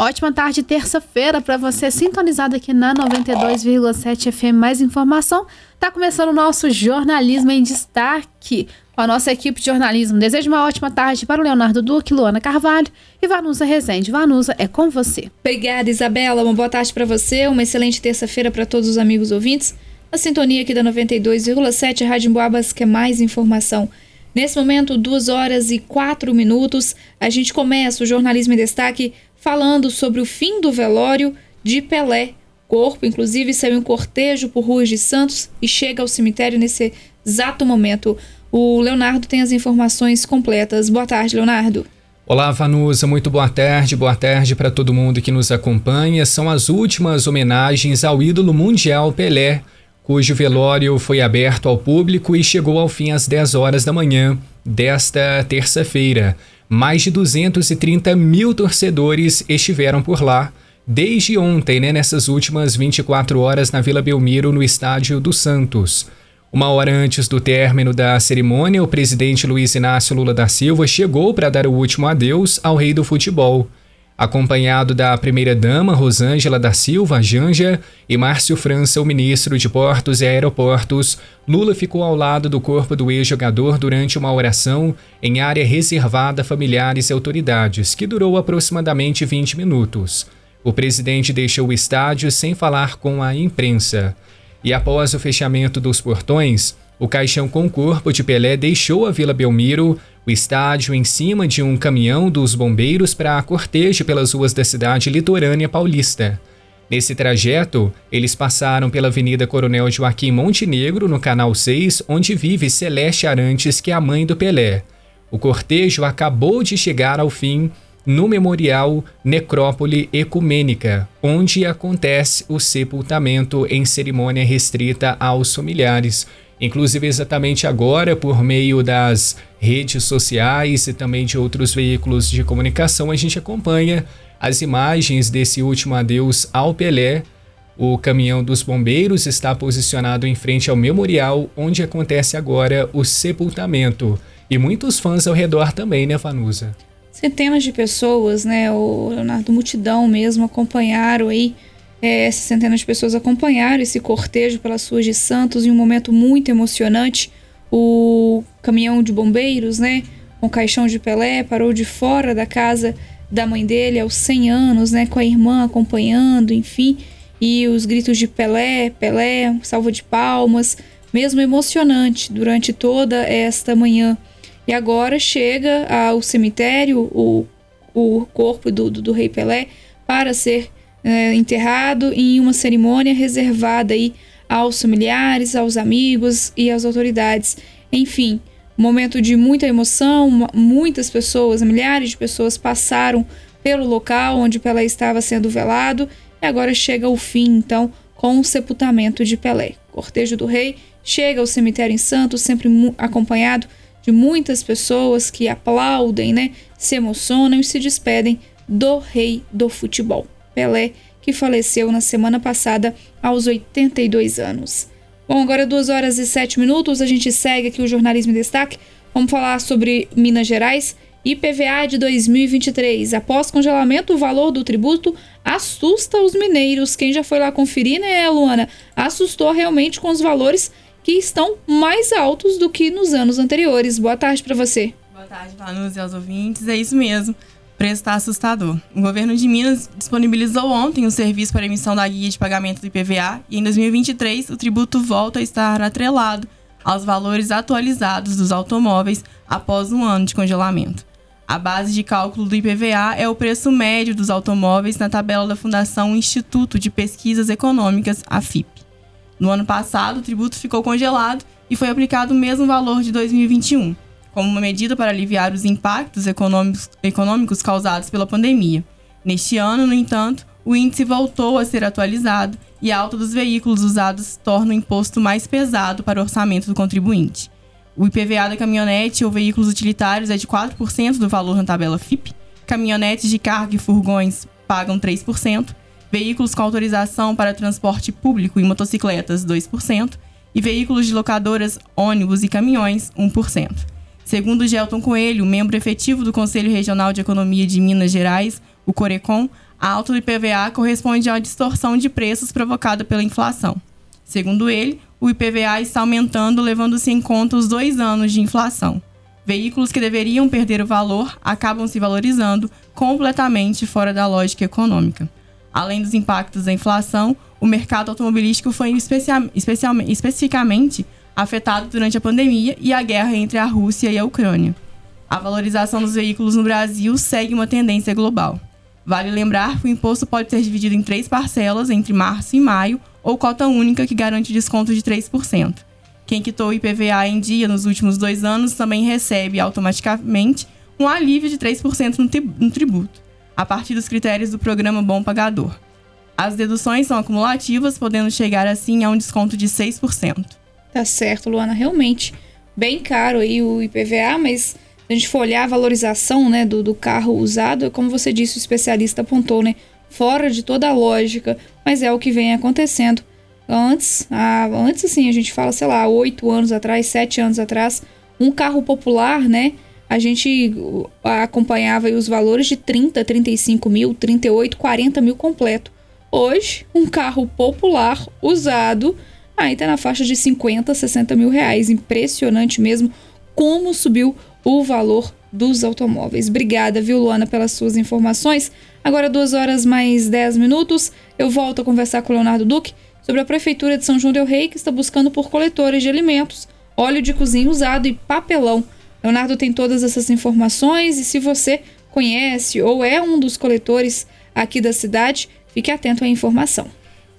Ótima tarde, terça-feira, para você sintonizado aqui na 92,7 FM. Mais informação. Tá começando o nosso jornalismo em destaque com a nossa equipe de jornalismo. Desejo uma ótima tarde para o Leonardo Duque, Luana Carvalho e Vanusa Rezende. Vanusa, é com você. Obrigada, Isabela. Uma boa tarde para você. Uma excelente terça-feira para todos os amigos ouvintes. A sintonia aqui da 92,7 Rádio Boabas, que é mais informação. Nesse momento, duas horas e quatro minutos, a gente começa o jornalismo em destaque falando sobre o fim do velório de Pelé. Corpo, inclusive, saiu um cortejo por ruas de Santos e chega ao cemitério nesse exato momento. O Leonardo tem as informações completas. Boa tarde, Leonardo. Olá, Vanusa, muito boa tarde. Boa tarde para todo mundo que nos acompanha. São as últimas homenagens ao ídolo mundial Pelé, cujo velório foi aberto ao público e chegou ao fim às 10 horas da manhã desta terça-feira. Mais de 230 mil torcedores estiveram por lá desde ontem, né, nessas últimas 24 horas na Vila Belmiro, no estádio do Santos. Uma hora antes do término da cerimônia, o presidente Luiz Inácio Lula da Silva chegou para dar o último adeus ao rei do futebol. Acompanhado da primeira-dama Rosângela da Silva Janja e Márcio França, o ministro de Portos e Aeroportos, Lula ficou ao lado do corpo do ex-jogador durante uma oração em área reservada a familiares e autoridades, que durou aproximadamente 20 minutos. O presidente deixou o estádio sem falar com a imprensa. E após o fechamento dos portões, o caixão com o corpo de Pelé deixou a Vila Belmiro, o estádio em cima de um caminhão dos bombeiros para cortejo pelas ruas da cidade litorânea paulista. Nesse trajeto, eles passaram pela Avenida Coronel Joaquim Montenegro, no Canal 6, onde vive Celeste Arantes, que é a mãe do Pelé. O cortejo acabou de chegar ao fim no Memorial Necrópole Ecumênica, onde acontece o sepultamento em cerimônia restrita aos familiares. Inclusive, exatamente agora, por meio das redes sociais e também de outros veículos de comunicação, a gente acompanha as imagens desse último adeus ao Pelé. O caminhão dos bombeiros está posicionado em frente ao memorial, onde acontece agora o sepultamento. E muitos fãs ao redor também, né, Vanusa? Centenas de pessoas, né, o Leonardo Multidão mesmo, acompanharam aí é, essas centenas de pessoas acompanharam esse cortejo pelas ruas de Santos em um momento muito emocionante. O caminhão de bombeiros, né, com caixão de Pelé, parou de fora da casa da mãe dele aos 100 anos, né, com a irmã acompanhando, enfim, e os gritos de Pelé, Pelé, salva de palmas, mesmo emocionante durante toda esta manhã. E agora chega ao cemitério o, o corpo do, do, do rei Pelé para ser é, enterrado em uma cerimônia reservada aí aos familiares, aos amigos e às autoridades. Enfim, momento de muita emoção, muitas pessoas, milhares de pessoas passaram pelo local onde Pelé estava sendo velado e agora chega o fim, então, com o sepultamento de Pelé. Cortejo do rei chega ao cemitério em Santos, sempre acompanhado de muitas pessoas que aplaudem, né, se emocionam e se despedem do rei do futebol. Pelé, que faleceu na semana passada aos 82 anos. Bom, agora 2 horas e 7 minutos, a gente segue aqui o Jornalismo em Destaque. Vamos falar sobre Minas Gerais. IPVA de 2023. Após congelamento, o valor do tributo assusta os mineiros. Quem já foi lá conferir, né, Luana? Assustou realmente com os valores que estão mais altos do que nos anos anteriores. Boa tarde para você. Boa tarde, Vanus e aos ouvintes. É isso mesmo preço está assustador. O governo de Minas disponibilizou ontem o serviço para emissão da guia de pagamento do IPVA e em 2023 o tributo volta a estar atrelado aos valores atualizados dos automóveis após um ano de congelamento. A base de cálculo do IPVA é o preço médio dos automóveis na tabela da Fundação Instituto de Pesquisas Econômicas, a FIP. No ano passado, o tributo ficou congelado e foi aplicado o mesmo valor de 2021 como uma medida para aliviar os impactos econômicos, causados pela pandemia. Neste ano, no entanto, o índice voltou a ser atualizado e a alta dos veículos usados torna o imposto mais pesado para o orçamento do contribuinte. O IPVA da caminhonete ou veículos utilitários é de 4% do valor na tabela FIP, caminhonetes de carga e furgões pagam 3%, veículos com autorização para transporte público e motocicletas 2%, e veículos de locadoras, ônibus e caminhões 1%. Segundo Gelton Coelho, membro efetivo do Conselho Regional de Economia de Minas Gerais, o Corecon, A alta do IPVA corresponde a uma distorção de preços provocada pela inflação. Segundo ele, o IPVA está aumentando, levando-se em conta os dois anos de inflação. Veículos que deveriam perder o valor acabam se valorizando completamente fora da lógica econômica. Além dos impactos da inflação, o mercado automobilístico foi especificamente afetado durante a pandemia e a guerra entre a Rússia e a Ucrânia. A valorização dos veículos no Brasil segue uma tendência global. Vale lembrar que o imposto pode ser dividido em três parcelas entre março e maio, ou cota única que garante desconto de 3%. Quem quitou o IPVA em dia nos últimos dois anos também recebe automaticamente um alívio de 3% no tributo, a partir dos critérios do programa Bom Pagador. As deduções são acumulativas, podendo chegar assim a um desconto de 6%. Tá certo, Luana, realmente bem caro aí o IPVA, mas a gente for olhar a valorização né, do, do carro usado, como você disse, o especialista apontou, né? Fora de toda a lógica, mas é o que vem acontecendo. Antes, a, antes assim, a gente fala, sei lá, oito anos atrás, sete anos atrás, um carro popular, né? A gente acompanhava os valores de 30, 35 mil, 38, 40 mil completo. Hoje, um carro popular usado aí tá na faixa de 50, 60 mil reais. Impressionante mesmo como subiu o valor dos automóveis. Obrigada, viu, Luana, pelas suas informações. Agora, duas horas mais 10 minutos, eu volto a conversar com o Leonardo Duque sobre a Prefeitura de São João Del Rei, que está buscando por coletores de alimentos, óleo de cozinha usado e papelão. Leonardo tem todas essas informações e se você conhece ou é um dos coletores aqui da cidade, fique atento à informação.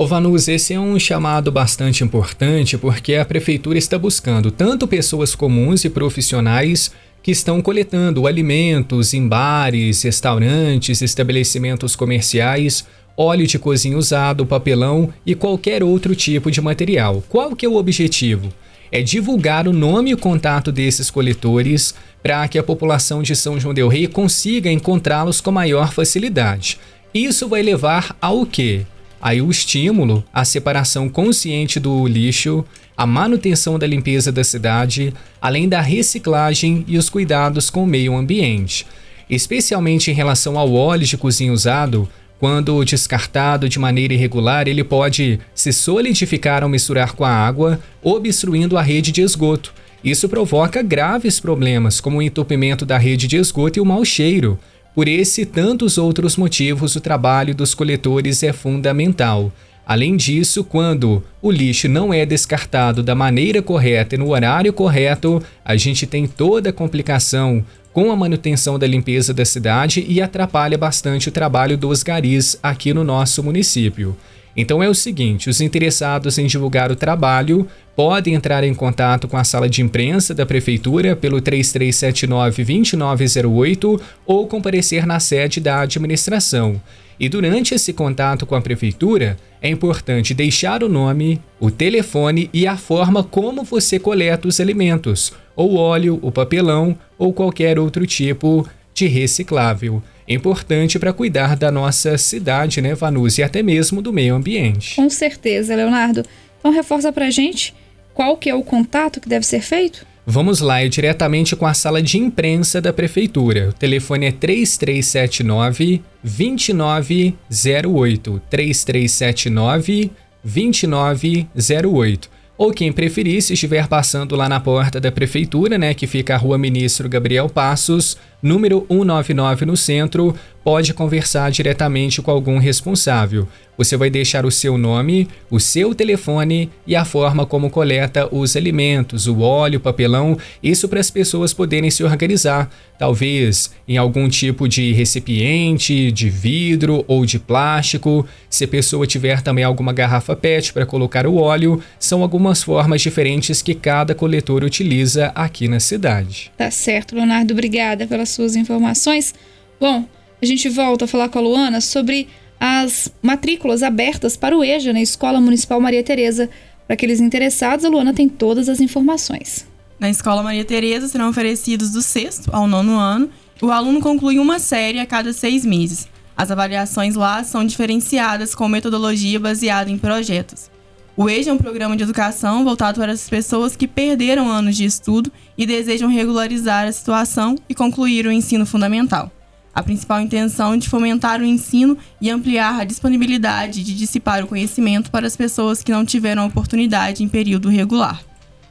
Ô Vanus, esse é um chamado bastante importante porque a prefeitura está buscando tanto pessoas comuns e profissionais que estão coletando alimentos em bares, restaurantes, estabelecimentos comerciais, óleo de cozinha usado, papelão e qualquer outro tipo de material. Qual que é o objetivo? É divulgar o nome e o contato desses coletores para que a população de São João del Rei consiga encontrá-los com maior facilidade. Isso vai levar ao quê? Aí o estímulo, a separação consciente do lixo, a manutenção da limpeza da cidade, além da reciclagem e os cuidados com o meio ambiente. Especialmente em relação ao óleo de cozinha usado, quando descartado de maneira irregular, ele pode se solidificar ao misturar com a água, obstruindo a rede de esgoto. Isso provoca graves problemas, como o entupimento da rede de esgoto e o mau cheiro. Por esse e tantos outros motivos, o trabalho dos coletores é fundamental. Além disso, quando o lixo não é descartado da maneira correta e no horário correto, a gente tem toda a complicação com a manutenção da limpeza da cidade e atrapalha bastante o trabalho dos garis aqui no nosso município. Então é o seguinte: os interessados em divulgar o trabalho podem entrar em contato com a sala de imprensa da Prefeitura pelo 3379-2908 ou comparecer na sede da administração. E durante esse contato com a Prefeitura, é importante deixar o nome, o telefone e a forma como você coleta os alimentos, ou óleo, o papelão ou qualquer outro tipo de reciclável importante para cuidar da nossa cidade, né, Vanus, e até mesmo do meio ambiente. Com certeza, Leonardo. Então reforça para a gente qual que é o contato que deve ser feito? Vamos lá, é diretamente com a sala de imprensa da prefeitura. O telefone é 3379 2908. 3379 2908 ou quem preferir, se estiver passando lá na porta da prefeitura, né, que fica a Rua Ministro Gabriel Passos, número 199 no centro, pode conversar diretamente com algum responsável. Você vai deixar o seu nome, o seu telefone e a forma como coleta os alimentos, o óleo, o papelão, isso para as pessoas poderem se organizar, talvez em algum tipo de recipiente, de vidro ou de plástico. Se a pessoa tiver também alguma garrafa PET para colocar o óleo, são algumas formas diferentes que cada coletor utiliza aqui na cidade. Tá certo, Leonardo, obrigada pelas suas informações. Bom, a gente volta a falar com a Luana sobre as matrículas abertas para o EJA na Escola Municipal Maria Tereza. Para aqueles interessados, a Luana tem todas as informações. Na Escola Maria Tereza serão oferecidos do sexto ao nono ano. O aluno conclui uma série a cada seis meses. As avaliações lá são diferenciadas com metodologia baseada em projetos. O EJA é um programa de educação voltado para as pessoas que perderam anos de estudo e desejam regularizar a situação e concluir o ensino fundamental. A principal intenção é de fomentar o ensino e ampliar a disponibilidade de dissipar o conhecimento para as pessoas que não tiveram oportunidade em período regular.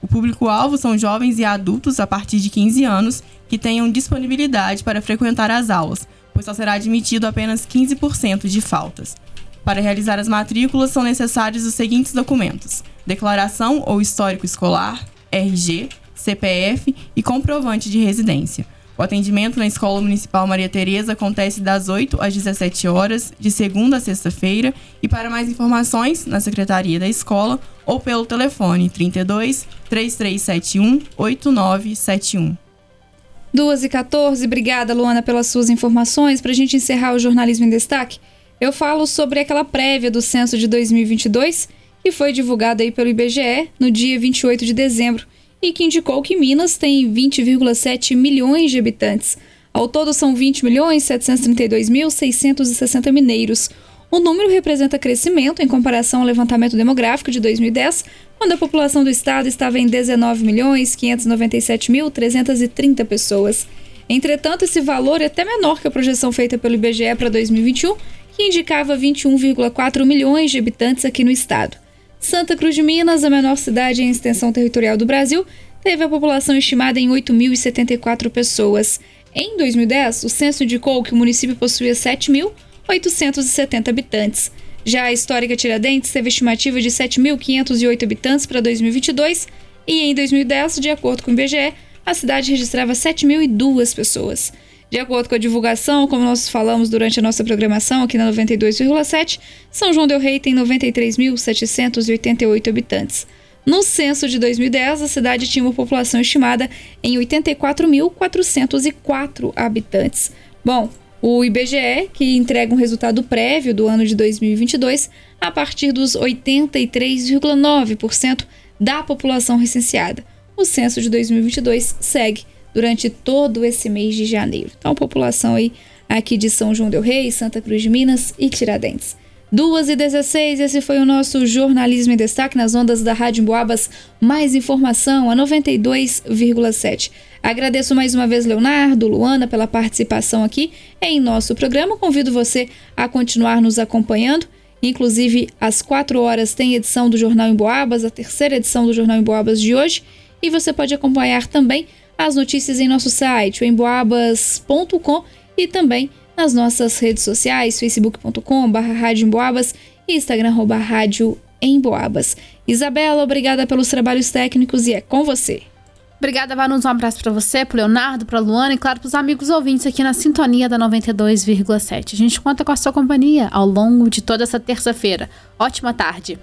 O público-alvo são jovens e adultos a partir de 15 anos que tenham disponibilidade para frequentar as aulas, pois só será admitido apenas 15% de faltas. Para realizar as matrículas são necessários os seguintes documentos: declaração ou histórico escolar, RG, CPF e comprovante de residência. O atendimento na Escola Municipal Maria Tereza acontece das 8 às 17 horas, de segunda a sexta-feira, e para mais informações, na Secretaria da Escola ou pelo telefone 32 3371 8971. 2 e 14, obrigada Luana pelas suas informações. Para a gente encerrar o Jornalismo em Destaque, eu falo sobre aquela prévia do censo de 2022 que foi divulgada aí pelo IBGE no dia 28 de dezembro e que indicou que Minas tem 20,7 milhões de habitantes. Ao todo são 20 milhões 732 mil 660 mineiros. O número representa crescimento em comparação ao levantamento demográfico de 2010, quando a população do estado estava em 19 milhões 597 mil 330 pessoas. Entretanto, esse valor é até menor que a projeção feita pelo IBGE para 2021, que indicava 21,4 milhões de habitantes aqui no estado. Santa Cruz de Minas, a menor cidade em extensão territorial do Brasil, teve a população estimada em 8.074 pessoas. Em 2010, o censo indicou que o município possuía 7.870 habitantes. Já a histórica Tiradentes teve estimativa de 7.508 habitantes para 2022 e em 2010, de acordo com o IBGE, a cidade registrava 7.002 pessoas. De acordo com a divulgação, como nós falamos durante a nossa programação aqui na 92,7, São João del Rei tem 93.788 habitantes. No censo de 2010, a cidade tinha uma população estimada em 84.404 habitantes. Bom, o IBGE, que entrega um resultado prévio do ano de 2022 a partir dos 83,9% da população recenseada. O censo de 2022 segue durante todo esse mês de janeiro. Então, população aí aqui de São João del Rei, Santa Cruz de Minas e Tiradentes. 2 e 16, esse foi o nosso Jornalismo em Destaque nas ondas da Rádio Boabas. Mais informação a 92,7. Agradeço mais uma vez Leonardo, Luana, pela participação aqui em nosso programa. Convido você a continuar nos acompanhando. Inclusive, às 4 horas tem edição do Jornal em Boabas, a terceira edição do Jornal em Boabas de hoje. E você pode acompanhar também as notícias em nosso site, emboabas.com e também nas nossas redes sociais, facebook.com.br e instagram, rádio Emboabas. Isabela, obrigada pelos trabalhos técnicos e é com você. Obrigada, Vanus. Um abraço para você, para Leonardo, para Luana e, claro, para os amigos ouvintes aqui na sintonia da 92,7. A gente conta com a sua companhia ao longo de toda essa terça-feira. Ótima tarde.